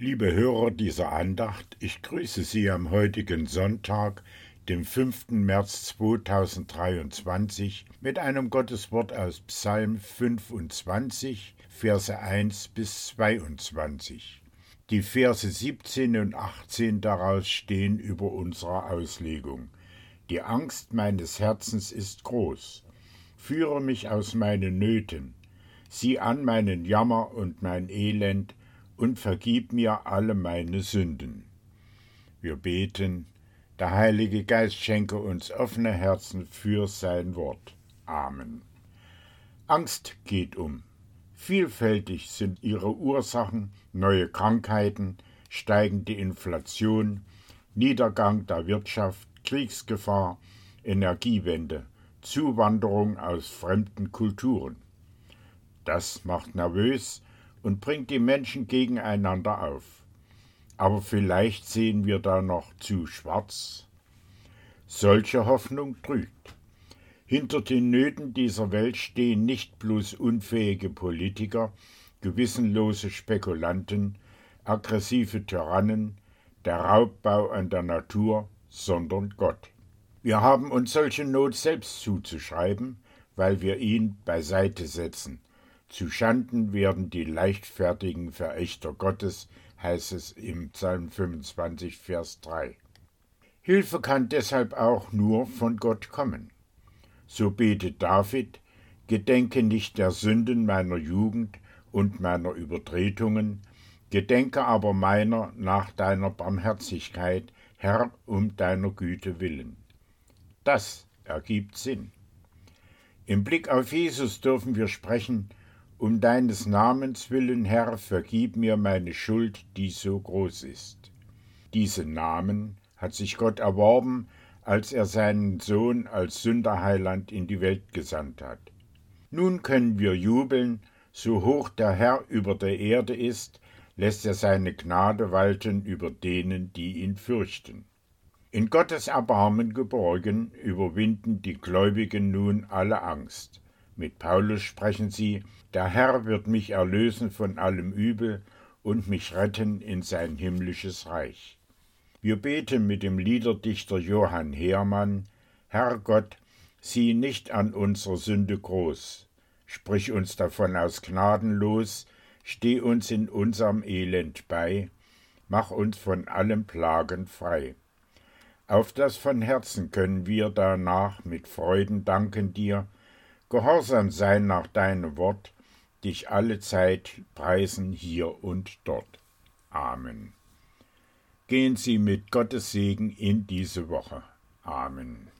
Liebe Hörer dieser Andacht, ich grüße Sie am heutigen Sonntag, dem 5. März 2023, mit einem Gotteswort aus Psalm 25, Verse 1 bis 22. Die Verse 17 und 18 daraus stehen über unserer Auslegung. Die Angst meines Herzens ist groß. Führe mich aus meinen Nöten. Sieh an meinen Jammer und mein Elend und vergib mir alle meine Sünden. Wir beten, der Heilige Geist schenke uns offene Herzen für sein Wort. Amen. Angst geht um. Vielfältig sind ihre Ursachen neue Krankheiten, steigende Inflation, Niedergang der Wirtschaft, Kriegsgefahr, Energiewende, Zuwanderung aus fremden Kulturen. Das macht nervös und bringt die Menschen gegeneinander auf. Aber vielleicht sehen wir da noch zu schwarz. Solche Hoffnung trügt. Hinter den Nöten dieser Welt stehen nicht bloß unfähige Politiker, gewissenlose Spekulanten, aggressive Tyrannen, der Raubbau an der Natur, sondern Gott. Wir haben uns solche Not selbst zuzuschreiben, weil wir ihn beiseite setzen, zu Schanden werden die leichtfertigen Verächter Gottes, heißt es im Psalm 25, Vers 3. Hilfe kann deshalb auch nur von Gott kommen. So betet David, Gedenke nicht der Sünden meiner Jugend und meiner Übertretungen, gedenke aber meiner nach deiner Barmherzigkeit, Herr, um deiner Güte willen. Das ergibt Sinn. Im Blick auf Jesus dürfen wir sprechen, um deines Namens willen, Herr, vergib mir meine Schuld, die so groß ist. Diesen Namen hat sich Gott erworben, als er seinen Sohn als Sünderheiland in die Welt gesandt hat. Nun können wir jubeln, so hoch der Herr über der Erde ist, lässt er seine Gnade walten über denen, die ihn fürchten. In Gottes Erbarmen geborgen, überwinden die Gläubigen nun alle Angst. Mit Paulus sprechen sie, der Herr wird mich erlösen von allem Übel und mich retten in sein himmlisches Reich. Wir beten mit dem Liederdichter Johann Heermann, Herr Gott, sieh nicht an unserer Sünde groß, sprich uns davon aus Gnaden los, steh uns in unserem Elend bei, mach uns von allen Plagen frei. Auf das von Herzen können wir danach mit Freuden danken dir, gehorsam sein nach deinem Wort, dich alle Zeit preisen hier und dort. Amen. Gehen Sie mit Gottes Segen in diese Woche. Amen.